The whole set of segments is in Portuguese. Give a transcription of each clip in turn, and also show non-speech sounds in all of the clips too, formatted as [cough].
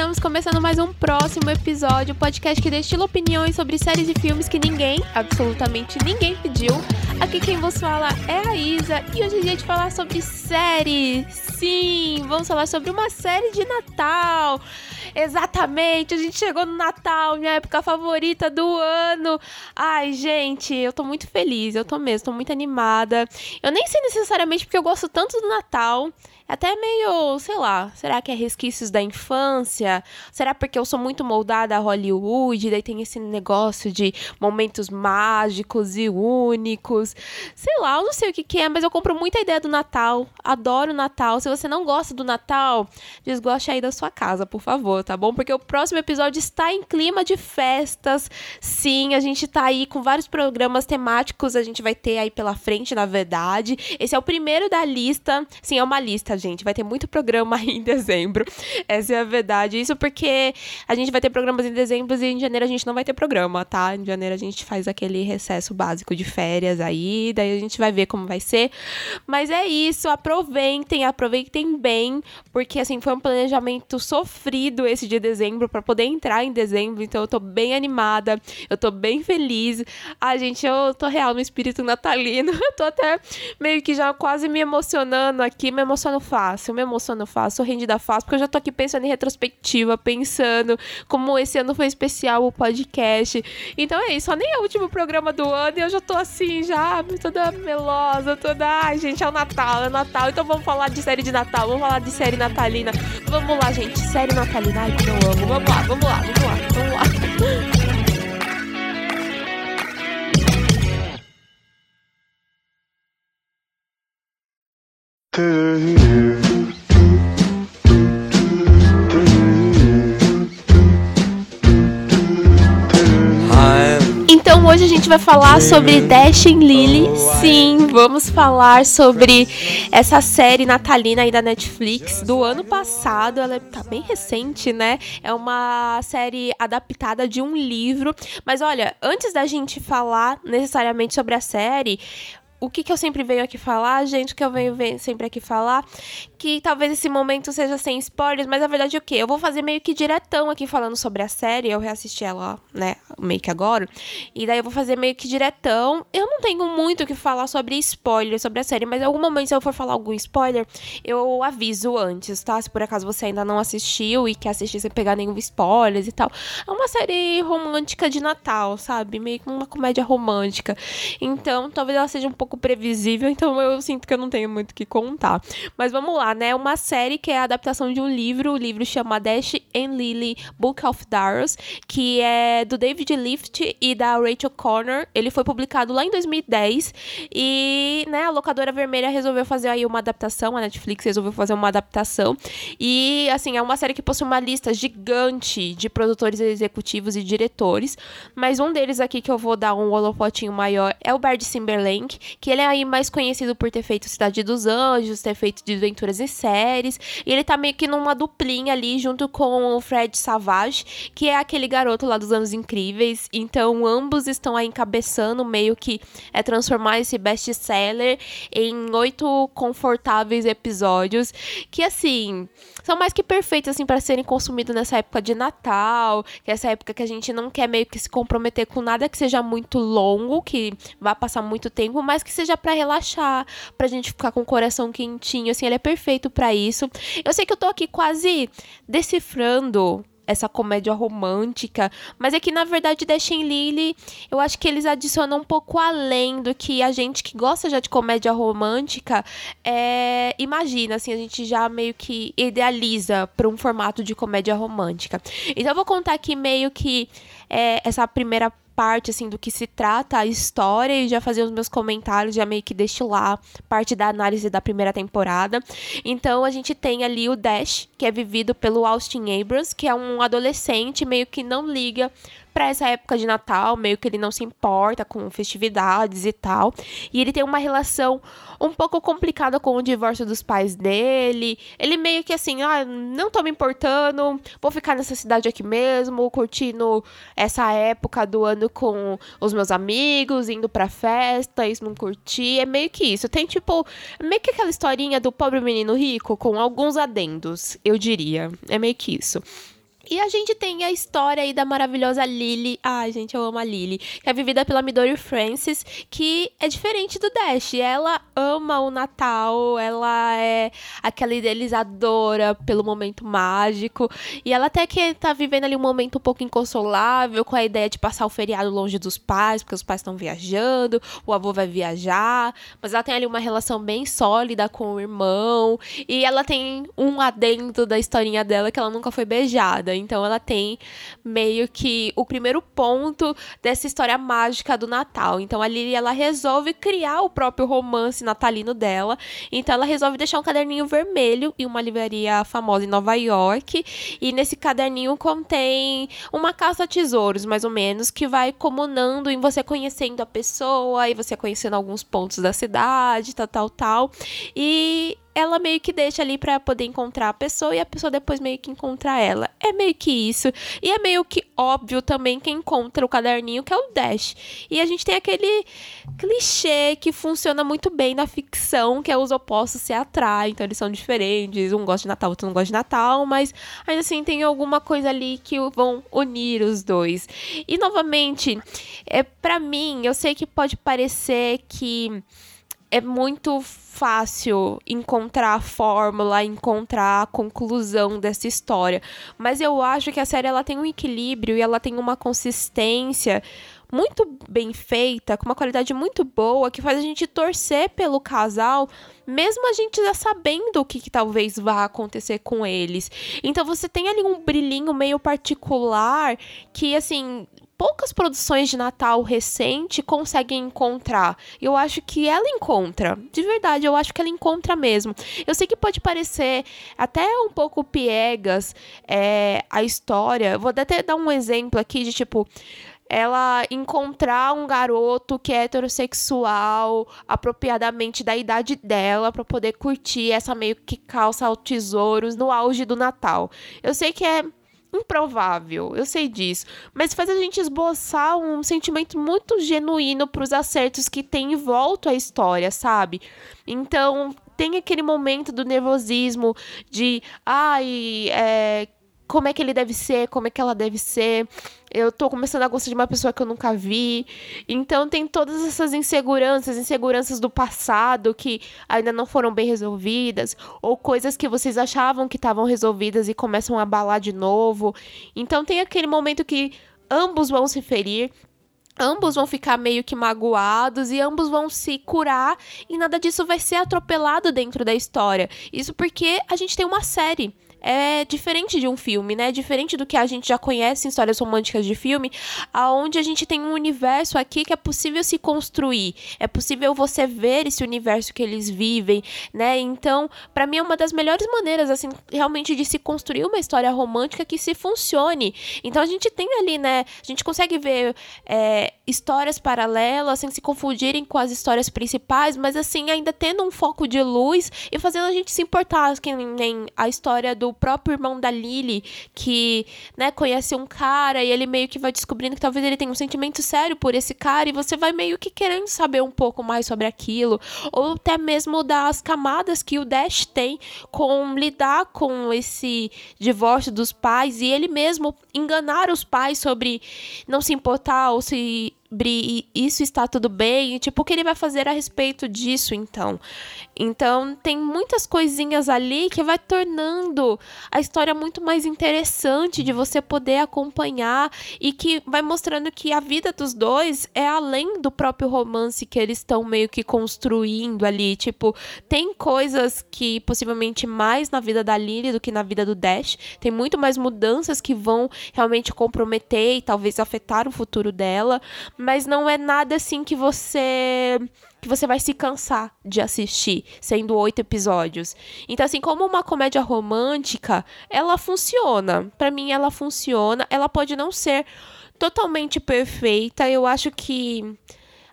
estamos começando mais um próximo episódio, podcast que destila opiniões sobre séries e filmes que ninguém, absolutamente ninguém pediu. Aqui quem vos fala é a Isa e hoje é dia de falar sobre série. Sim, vamos falar sobre uma série de Natal. Exatamente, a gente chegou no Natal, minha época favorita do ano. Ai, gente, eu tô muito feliz, eu tô mesmo, tô muito animada. Eu nem sei necessariamente porque eu gosto tanto do Natal. É até meio, sei lá, será que é resquícios da infância? Será porque eu sou muito moldada a Hollywood, daí tem esse negócio de momentos mágicos e únicos? Sei lá, eu não sei o que, que é, mas eu compro muita ideia do Natal. Adoro o Natal. Se você não gosta do Natal, desgoste aí da sua casa, por favor, tá bom? Porque o próximo episódio está em clima de festas. Sim, a gente tá aí com vários programas temáticos, a gente vai ter aí pela frente, na verdade. Esse é o primeiro da lista. Sim, é uma lista, gente. Vai ter muito programa [laughs] aí em dezembro. Essa é a verdade. Isso porque a gente vai ter programas em dezembro e em janeiro a gente não vai ter programa, tá? Em janeiro a gente faz aquele recesso básico de férias aí, daí a gente vai ver como vai ser. Mas é isso, aproveitem, aproveitem bem, porque assim foi um planejamento sofrido esse de dezembro para poder entrar em dezembro, então eu tô bem animada, eu tô bem feliz. Ah, gente, eu tô real no espírito natalino. [laughs] Eu tô até meio que já quase me emocionando aqui, me emociono fácil, me emociono fácil, sou rendida fácil, porque eu já tô aqui pensando em retrospectiva, pensando como esse ano foi especial o podcast. Então é isso, nem é o último programa do ano e eu já tô assim, já toda melosa, toda. Ai, gente, é o Natal, é o Natal. Então vamos falar de série de Natal, vamos falar de série natalina. Vamos lá, gente, série natalina. Ai, como eu amo. Vamos lá, vamos lá, vamos lá, vamos lá. Então hoje a gente vai falar sobre Dashing Lily. Sim, vamos falar sobre essa série natalina aí da Netflix do ano passado. Ela tá bem recente, né? É uma série adaptada de um livro. Mas olha, antes da gente falar necessariamente sobre a série, o que, que eu sempre venho aqui falar, gente, que eu venho sempre aqui falar, que talvez esse momento seja sem spoilers, mas a verdade é o quê? Eu vou fazer meio que diretão aqui falando sobre a série, eu reassisti ela, né, meio que agora, e daí eu vou fazer meio que diretão. Eu não tenho muito o que falar sobre spoiler sobre a série, mas em algum momento se eu for falar algum spoiler, eu aviso antes, tá? Se por acaso você ainda não assistiu e quer assistir sem pegar nenhum spoilers e tal. É uma série romântica de Natal, sabe? Meio que uma comédia romântica. Então, talvez ela seja um pouco pouco previsível, então eu sinto que eu não tenho muito o que contar. Mas vamos lá, né? Uma série que é a adaptação de um livro, o livro chama Dash and Lily Book of Darrows, que é do David Lift e da Rachel Connor. Ele foi publicado lá em 2010 e, né, a locadora vermelha resolveu fazer aí uma adaptação, a Netflix resolveu fazer uma adaptação. E, assim, é uma série que possui uma lista gigante de produtores executivos e diretores, mas um deles aqui que eu vou dar um holofotinho maior é o Bard Simberlank, que ele é aí mais conhecido por ter feito Cidade dos Anjos, ter feito Desventuras e Séries, e ele tá meio que numa duplinha ali junto com o Fred Savage, que é aquele garoto lá dos Anos Incríveis, então ambos estão aí encabeçando meio que é transformar esse best-seller em oito confortáveis episódios, que assim, são mais que perfeitos assim para serem consumidos nessa época de Natal, que é essa época que a gente não quer meio que se comprometer com nada que seja muito longo, que vá passar muito tempo, mas que que seja para relaxar, pra gente ficar com o coração quentinho, assim, ele é perfeito para isso. Eu sei que eu tô aqui quase decifrando essa comédia romântica, mas é que na verdade Dashin Lily, eu acho que eles adicionam um pouco além do que a gente que gosta já de comédia romântica é, imagina, assim, a gente já meio que idealiza para um formato de comédia romântica. Então eu vou contar aqui meio que é, essa primeira parte assim do que se trata a história e já fazer os meus comentários, já meio que destilar parte da análise da primeira temporada. Então a gente tem ali o Dash, que é vivido pelo Austin Abrams, que é um adolescente meio que não liga para essa época de Natal, meio que ele não se importa com festividades e tal. E ele tem uma relação um pouco complicada com o divórcio dos pais dele. Ele meio que assim, ah, não tô me importando, vou ficar nessa cidade aqui mesmo, curtindo essa época do ano com os meus amigos, indo pra festa, isso não curti. É meio que isso. Tem tipo, meio que aquela historinha do pobre menino rico com alguns adendos, eu diria. É meio que isso. E a gente tem a história aí da maravilhosa Lily. Ai, gente, eu amo a Lily. Que é vivida pela Midori Francis, que é diferente do Dash. Ela ama o Natal, ela é aquela idealizadora pelo momento mágico. E ela até que tá vivendo ali um momento um pouco inconsolável, com a ideia de passar o feriado longe dos pais, porque os pais estão viajando, o avô vai viajar. Mas ela tem ali uma relação bem sólida com o irmão. E ela tem um adendo da historinha dela que ela nunca foi beijada. Então ela tem meio que o primeiro ponto dessa história mágica do Natal. Então a Lily ela resolve criar o próprio romance natalino dela. Então ela resolve deixar um caderninho vermelho em uma livraria famosa em Nova York. E nesse caderninho contém uma caça a tesouros, mais ou menos, que vai comunando em você conhecendo a pessoa e você conhecendo alguns pontos da cidade, tal, tal, tal. E ela meio que deixa ali para poder encontrar a pessoa e a pessoa depois meio que encontrar ela. É meio que isso. E é meio que óbvio também que encontra o caderninho, que é o Dash. E a gente tem aquele clichê que funciona muito bem na ficção, que é os opostos se atraem, então eles são diferentes. Um gosta de Natal, outro não gosta de Natal, mas ainda assim tem alguma coisa ali que vão unir os dois. E novamente, é para mim, eu sei que pode parecer que é muito fácil encontrar a fórmula, encontrar a conclusão dessa história, mas eu acho que a série ela tem um equilíbrio e ela tem uma consistência muito bem feita, com uma qualidade muito boa, que faz a gente torcer pelo casal, mesmo a gente já sabendo o que, que, talvez vá acontecer com eles. Então você tem ali um brilhinho meio particular que, assim, poucas produções de Natal recente conseguem encontrar. Eu acho que ela encontra. De verdade, eu acho que ela encontra mesmo. Eu sei que pode parecer até um pouco piegas é, a história. Vou até dar um exemplo aqui de tipo ela encontrar um garoto que é heterossexual, apropriadamente da idade dela, para poder curtir essa meio que calça ao tesouros no auge do Natal. Eu sei que é improvável, eu sei disso, mas faz a gente esboçar um sentimento muito genuíno para os acertos que tem em volta a história, sabe? Então, tem aquele momento do nervosismo de, ai, é, como é que ele deve ser, como é que ela deve ser. Eu tô começando a gostar de uma pessoa que eu nunca vi. Então tem todas essas inseguranças, inseguranças do passado que ainda não foram bem resolvidas, ou coisas que vocês achavam que estavam resolvidas e começam a abalar de novo. Então tem aquele momento que ambos vão se ferir, ambos vão ficar meio que magoados e ambos vão se curar e nada disso vai ser atropelado dentro da história. Isso porque a gente tem uma série é diferente de um filme, né? Diferente do que a gente já conhece em histórias românticas de filme, aonde a gente tem um universo aqui que é possível se construir, é possível você ver esse universo que eles vivem, né? Então, para mim é uma das melhores maneiras, assim, realmente de se construir uma história romântica que se funcione. Então a gente tem ali, né? A gente consegue ver é, histórias paralelas sem se confundirem com as histórias principais, mas assim ainda tendo um foco de luz e fazendo a gente se importar, que nem a história do o próprio irmão da Lily, que, né, conhece um cara e ele meio que vai descobrindo que talvez ele tenha um sentimento sério por esse cara e você vai meio que querendo saber um pouco mais sobre aquilo, ou até mesmo das camadas que o Dash tem com lidar com esse divórcio dos pais e ele mesmo enganar os pais sobre não se importar ou se Bri, isso está tudo bem? tipo, o que ele vai fazer a respeito disso, então? Então, tem muitas coisinhas ali que vai tornando a história muito mais interessante de você poder acompanhar e que vai mostrando que a vida dos dois é além do próprio romance que eles estão meio que construindo ali. Tipo, tem coisas que possivelmente mais na vida da Lily do que na vida do Dash. Tem muito mais mudanças que vão realmente comprometer e talvez afetar o futuro dela mas não é nada assim que você que você vai se cansar de assistir, sendo oito episódios. Então, assim, como uma comédia romântica, ela funciona. Para mim, ela funciona. Ela pode não ser totalmente perfeita. Eu acho que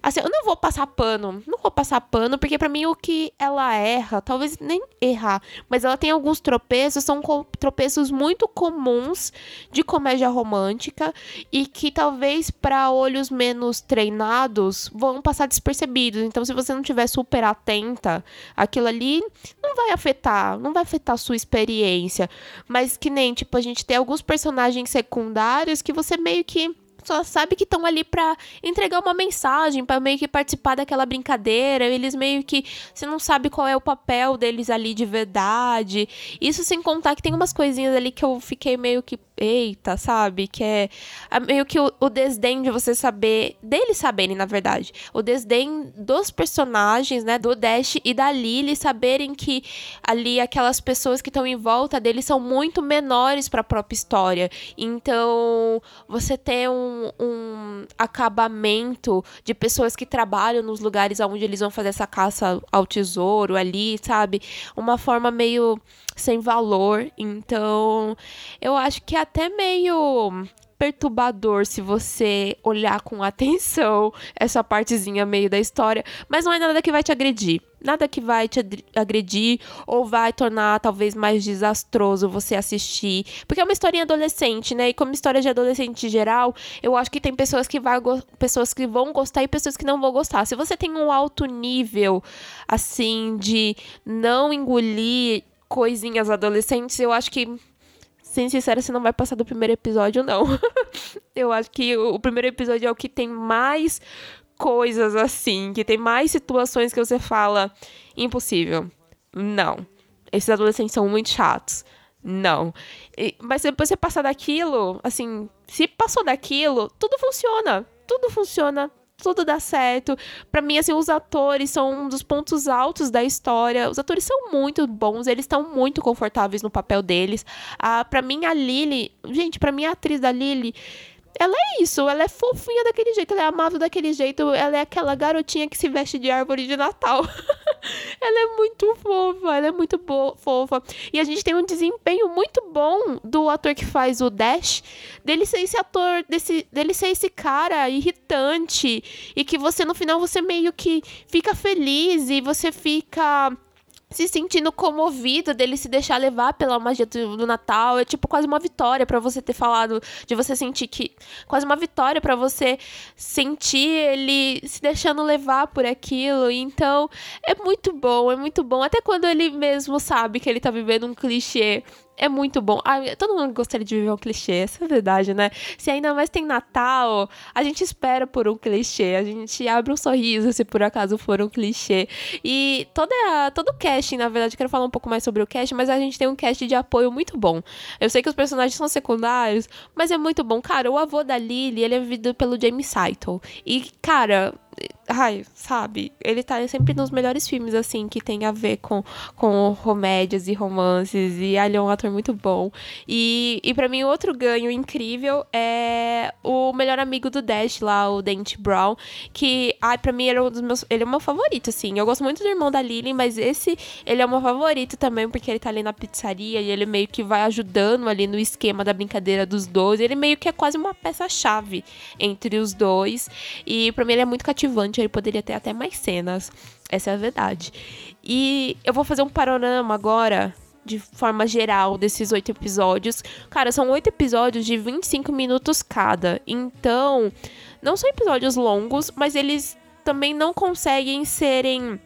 Assim, eu não vou passar pano, não vou passar pano, porque para mim o que ela erra, talvez nem errar, mas ela tem alguns tropeços, são tropeços muito comuns de comédia romântica e que talvez para olhos menos treinados vão passar despercebidos. Então, se você não tiver super atenta, aquilo ali não vai afetar, não vai afetar a sua experiência. Mas que nem, tipo, a gente tem alguns personagens secundários que você meio que só sabe que estão ali para entregar uma mensagem, para meio que participar daquela brincadeira. Eles meio que você não sabe qual é o papel deles ali de verdade. Isso sem contar que tem umas coisinhas ali que eu fiquei meio que eita, sabe? Que é meio que o, o, desdém de você saber, deles saberem, na verdade, o desdém dos personagens, né, do Dash e da Lily saberem que ali aquelas pessoas que estão em volta deles são muito menores para a própria história. Então, você ter um, um acabamento de pessoas que trabalham nos lugares onde eles vão fazer essa caça ao tesouro ali, sabe? Uma forma meio sem valor. Então, eu acho que é até meio perturbador se você olhar com atenção [laughs] essa partezinha meio da história, mas não é nada que vai te agredir. Nada que vai te agredir ou vai tornar talvez mais desastroso você assistir. Porque é uma historinha adolescente, né? E como história de adolescente geral, eu acho que tem pessoas que, vai, pessoas que vão gostar e pessoas que não vão gostar. Se você tem um alto nível, assim, de não engolir coisinhas adolescentes, eu acho que, sendo sincera, você não vai passar do primeiro episódio, não. [laughs] eu acho que o primeiro episódio é o que tem mais coisas assim, que tem mais situações que você fala impossível. Não. Esses adolescentes são muito chatos. Não. E, mas depois você passar daquilo, assim, se passou daquilo, tudo funciona. Tudo funciona tudo dá certo. Para mim, assim, os atores são um dos pontos altos da história. Os atores são muito bons, eles estão muito confortáveis no papel deles. Ah, para mim, a Lily, gente, para mim a atriz da Lily ela é isso, ela é fofinha daquele jeito, ela é amável daquele jeito, ela é aquela garotinha que se veste de árvore de Natal. [laughs] ela é muito fofa, ela é muito fofa. E a gente tem um desempenho muito bom do ator que faz o Dash, dele ser esse ator, desse, dele ser esse cara irritante e que você no final você meio que fica feliz e você fica se sentindo comovido dele se deixar levar pela magia do, do Natal. É tipo quase uma vitória para você ter falado, de você sentir que. Quase uma vitória para você sentir ele se deixando levar por aquilo. Então, é muito bom, é muito bom. Até quando ele mesmo sabe que ele tá vivendo um clichê é muito bom. Todo mundo gostaria de viver um clichê, essa é a verdade, né? Se ainda mais tem Natal, a gente espera por um clichê, a gente abre um sorriso se por acaso for um clichê. E toda, todo o casting, na verdade, quero falar um pouco mais sobre o cast, mas a gente tem um cast de apoio muito bom. Eu sei que os personagens são secundários, mas é muito bom. Cara, o avô da Lily, ele é vivido pelo James Saito. E, cara, Ai, sabe? Ele tá sempre nos melhores filmes, assim, que tem a ver com, com comédias e romances. E ele é um ator muito bom. E, e para mim, outro ganho incrível é o melhor amigo do Dash lá, o Dente Brown. Que, ai, pra mim, ele é um dos meus. Ele é o meu favorito, assim. Eu gosto muito do irmão da Lily, mas esse, ele é o meu favorito também, porque ele tá ali na pizzaria e ele meio que vai ajudando ali no esquema da brincadeira dos dois. Ele meio que é quase uma peça-chave entre os dois. E pra mim, ele é muito cativante cativante, ele poderia ter até mais cenas. Essa é a verdade. E eu vou fazer um panorama agora de forma geral desses oito episódios. Cara, são oito episódios de 25 minutos cada. Então, não são episódios longos, mas eles também não conseguem serem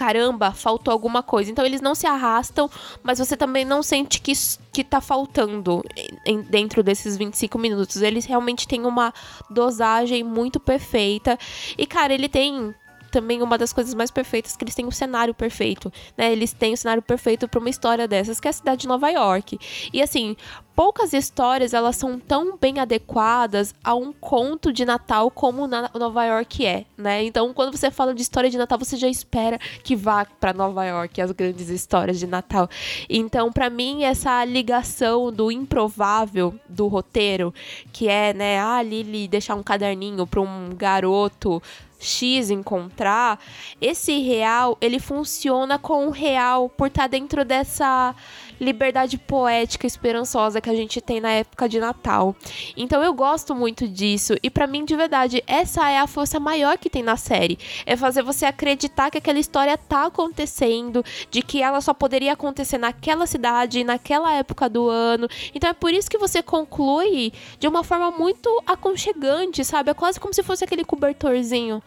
caramba, faltou alguma coisa. Então eles não se arrastam, mas você também não sente que, que tá faltando em, dentro desses 25 minutos. Eles realmente têm uma dosagem muito perfeita. E, cara, ele tem também uma das coisas mais perfeitas que eles têm um cenário perfeito, né? Eles têm um cenário perfeito para uma história dessas, que é a cidade de Nova York. E assim, poucas histórias elas são tão bem adequadas a um conto de Natal como Nova York é, né? Então, quando você fala de história de Natal, você já espera que vá para Nova York as grandes histórias de Natal. Então, para mim, essa ligação do improvável do roteiro, que é, né, ah, Lily deixar um caderninho para um garoto X encontrar, esse real, ele funciona com o real por estar tá dentro dessa liberdade poética esperançosa que a gente tem na época de Natal. Então eu gosto muito disso e para mim de verdade essa é a força maior que tem na série, é fazer você acreditar que aquela história tá acontecendo, de que ela só poderia acontecer naquela cidade, naquela época do ano. Então é por isso que você conclui de uma forma muito aconchegante, sabe? É quase como se fosse aquele cobertorzinho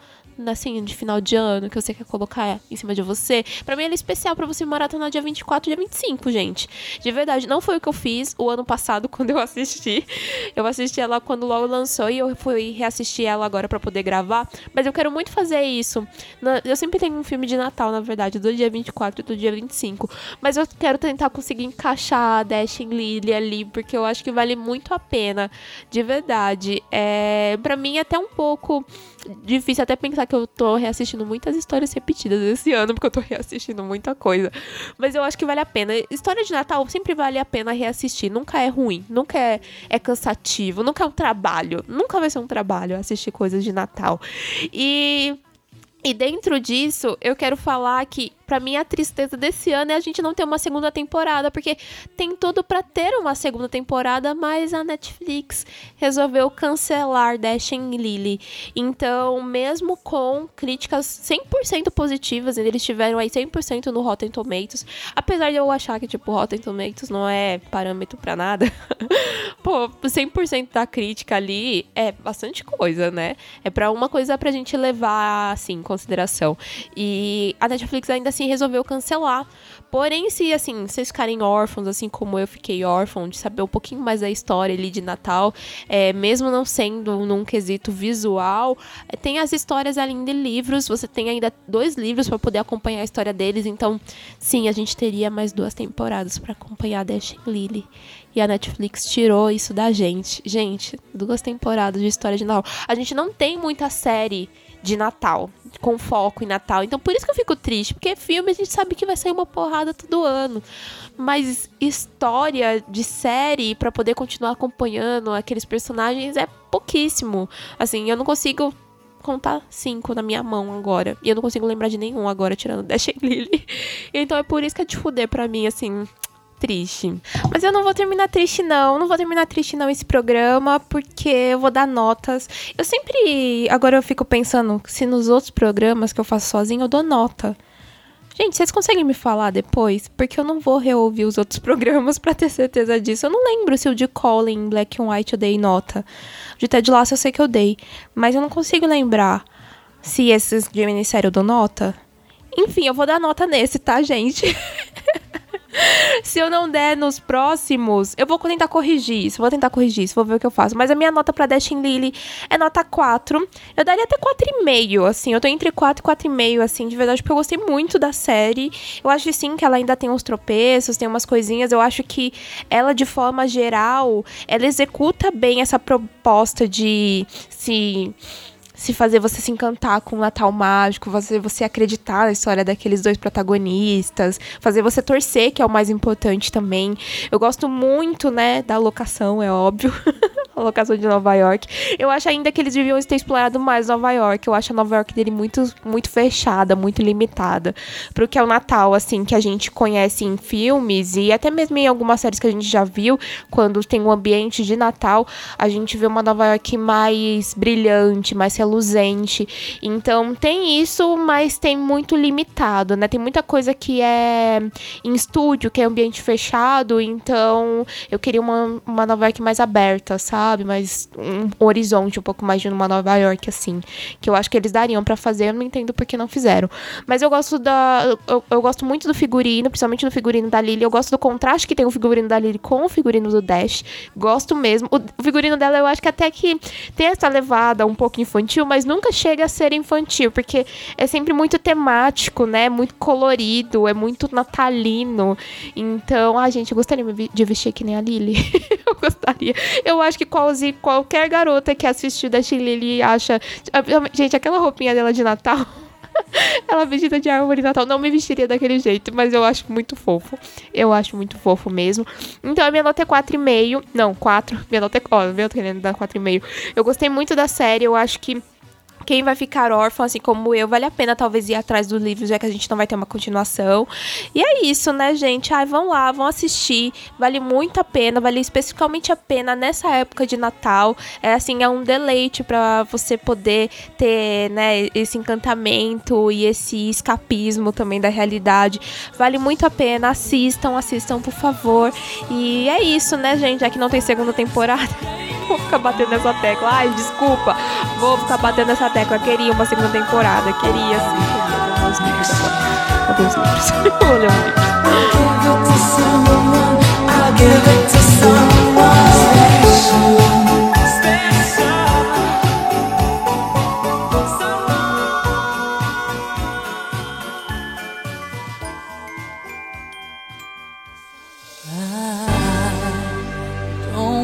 assim, de final de ano, que você quer colocar em cima de você. Para mim ela é especial para você maratonar dia 24 dia 25, gente. De verdade, não foi o que eu fiz o ano passado [laughs] quando eu assisti. Eu assisti ela quando logo lançou e eu fui reassistir ela agora para poder gravar, mas eu quero muito fazer isso. Eu sempre tenho um filme de Natal, na verdade, do dia 24 e do dia 25, mas eu quero tentar conseguir encaixar a Dashing Lily ali, porque eu acho que vale muito a pena, de verdade. É, para mim é até um pouco difícil até pensar que eu tô reassistindo muitas histórias repetidas esse ano, porque eu tô reassistindo muita coisa. Mas eu acho que vale a pena. História de Natal sempre vale a pena reassistir. Nunca é ruim, nunca é, é cansativo, nunca é um trabalho. Nunca vai ser um trabalho assistir coisas de Natal. E e dentro disso, eu quero falar que para mim a tristeza desse ano é a gente não ter uma segunda temporada, porque tem tudo para ter uma segunda temporada, mas a Netflix resolveu cancelar Dash and Lily. Então, mesmo com críticas 100% positivas, eles tiveram aí 100% no Rotten Tomatoes, apesar de eu achar que tipo Rotten Tomatoes não é parâmetro para nada. [laughs] Pô, 100% da crítica ali é bastante coisa, né? É para uma coisa pra gente levar assim em consideração. E a Netflix ainda assim resolveu cancelar. Porém, se assim, vocês ficarem órfãos, assim como eu fiquei órfão, de saber um pouquinho mais da história ali de Natal, é, mesmo não sendo num quesito visual, é, tem as histórias além de livros. Você tem ainda dois livros para poder acompanhar a história deles. Então, sim, a gente teria mais duas temporadas para acompanhar Dash Lily. E a Netflix tirou isso da gente. Gente, duas temporadas de história de Natal. A gente não tem muita série de Natal, com foco em Natal. Então por isso que eu fico triste, porque filme a gente sabe que vai sair uma porrada todo ano. Mas história de série para poder continuar acompanhando aqueles personagens é pouquíssimo. Assim, eu não consigo contar cinco na minha mão agora. E eu não consigo lembrar de nenhum agora, tirando Dash Lily. [laughs] Então é por isso que é de fuder pra mim, assim triste. Mas eu não vou terminar triste, não. Não vou terminar triste, não, esse programa, porque eu vou dar notas. Eu sempre. Agora eu fico pensando se nos outros programas que eu faço sozinho eu dou nota. Gente, vocês conseguem me falar depois? Porque eu não vou reouvir os outros [laughs] programas para ter certeza disso. Eu não lembro se o de Colin, Black and White eu dei nota. O de Ted Lasso eu sei que eu dei. Mas eu não consigo lembrar se esses de minissérie eu dou nota. Enfim, eu vou dar nota nesse, tá, gente? [laughs] [laughs] Se eu não der nos próximos, eu vou tentar corrigir isso. Vou tentar corrigir isso, vou ver o que eu faço. Mas a minha nota pra Dash Lily é nota 4. Eu daria até 4,5, assim. Eu tô entre 4 e 4,5, assim, de verdade, porque eu gostei muito da série. Eu acho, sim, que ela ainda tem uns tropeços, tem umas coisinhas. Eu acho que ela, de forma geral, ela executa bem essa proposta de se se fazer você se encantar com o Natal mágico, fazer você acreditar na história daqueles dois protagonistas, fazer você torcer, que é o mais importante também. Eu gosto muito, né, da locação, é óbvio. [laughs] a locação de Nova York. Eu acho ainda que eles deviam ter explorado mais Nova York. Eu acho a Nova York dele muito, muito fechada, muito limitada. Pro que é o Natal, assim, que a gente conhece em filmes e até mesmo em algumas séries que a gente já viu, quando tem um ambiente de Natal, a gente vê uma Nova York mais brilhante, mais reluzente. Então tem isso, mas tem muito limitado, né? Tem muita coisa que é em estúdio, que é ambiente fechado, então eu queria uma, uma Nova York mais aberta, sabe? Mais um horizonte um pouco mais de uma Nova York, assim. Que eu acho que eles dariam para fazer, eu não entendo por que não fizeram. Mas eu gosto da. Eu, eu gosto muito do figurino, principalmente do figurino da Lily. Eu gosto do contraste que tem o figurino da Lily com o figurino do Dash. Gosto mesmo. O, o figurino dela, eu acho que até que tem essa levada um pouco infantil infantil, mas nunca chega a ser infantil, porque é sempre muito temático, né? Muito colorido, é muito natalino. Então, a gente, eu gostaria de vestir que nem a Lily. [laughs] eu gostaria. Eu acho que quase qualquer garota que assistiu da Lily acha. Gente, aquela roupinha dela de Natal. [laughs] Ela vestida de árvore de Natal. Não me vestiria daquele jeito, mas eu acho muito fofo. Eu acho muito fofo mesmo. Então a minha nota é 4,5. Não, 4. Minha nota é. Ó, minha nota é 4,5. Eu gostei muito da série. Eu acho que quem vai ficar órfão, assim como eu, vale a pena talvez ir atrás do livro, já que a gente não vai ter uma continuação. E é isso, né, gente? Ai, vão lá, vão assistir. Vale muito a pena, vale especificamente a pena nessa época de Natal. É assim, é um deleite para você poder ter, né, esse encantamento e esse escapismo também da realidade. Vale muito a pena, assistam, assistam, por favor. E é isso, né, gente? Já que não tem segunda temporada. Vou ficar batendo nessa tecla. Ai, desculpa. Vou ficar batendo nessa tecla. Queria uma segunda temporada. Queria sim. Queria os livros. Cadê os livros? livro.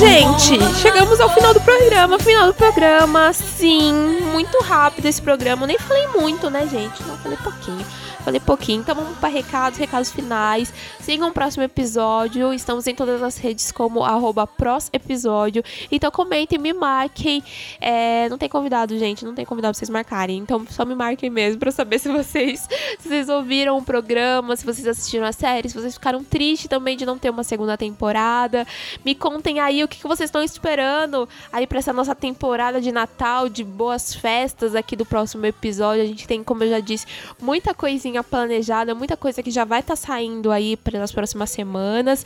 Gente, chegamos ao final do programa. Final do programa, sim, muito rápido esse programa. Eu nem falei muito, né, gente? Não falei pouquinho. Falei pouquinho. Então vamos para recados, recados finais. Sigam o próximo episódio. Estamos em todas as redes como arroba episódio. Então comentem, me marquem. É, não tem convidado, gente. Não tem convidado pra vocês marcarem. Então só me marquem mesmo para saber [laughs] se vocês, se vocês ouviram o programa, se vocês assistiram a série, se vocês ficaram tristes também de não ter uma segunda temporada. Me contem aí o que, que vocês estão esperando aí para essa nossa temporada de Natal, de boas festas aqui do próximo episódio. A gente tem, como eu já disse, muita coisinha coisinha planejada, muita coisa que já vai estar tá saindo aí pelas próximas semanas.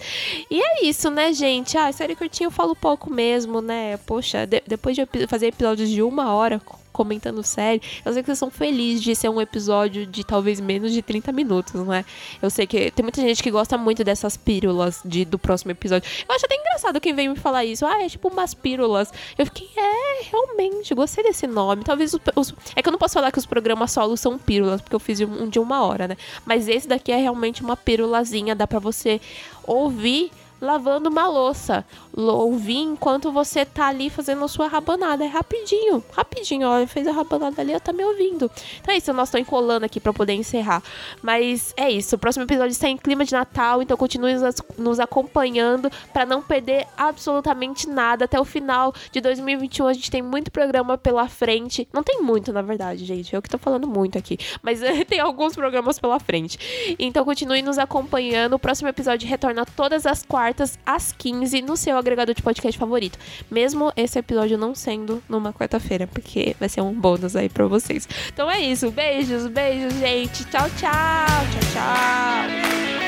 E é isso, né, gente? Ah, série curtinha eu falo pouco mesmo, né? Poxa, de depois de fazer episódios de uma hora comentando série. Eu sei que vocês são felizes de ser um episódio de talvez menos de 30 minutos, não é? Eu sei que tem muita gente que gosta muito dessas pílulas de, do próximo episódio. Eu acho até engraçado quem vem me falar isso. Ah, é tipo umas pílulas. Eu fiquei, é, realmente, gostei desse nome. Talvez os, os, É que eu não posso falar que os programas solos são pílulas, porque eu fiz um de uma hora, né? Mas esse daqui é realmente uma pílulazinha, dá pra você ouvir lavando uma louça. Ouvir enquanto você tá ali fazendo a sua rabanada. É rapidinho, rapidinho. Ó, fez a rabanada ali, eu tá me ouvindo. Então é isso, nós tô enrolando aqui para poder encerrar. Mas é isso, o próximo episódio está em clima de Natal, então continue nos acompanhando para não perder absolutamente nada. Até o final de 2021 a gente tem muito programa pela frente. Não tem muito, na verdade, gente. Eu que tô falando muito aqui. Mas [laughs] tem alguns programas pela frente. Então continue nos acompanhando. O próximo episódio retorna todas as quartas quartas às 15 no seu agregador de podcast favorito. Mesmo esse episódio não sendo numa quarta-feira, porque vai ser um bônus aí pra vocês. Então é isso. Beijos, beijos, gente. Tchau, tchau. Tchau, tchau.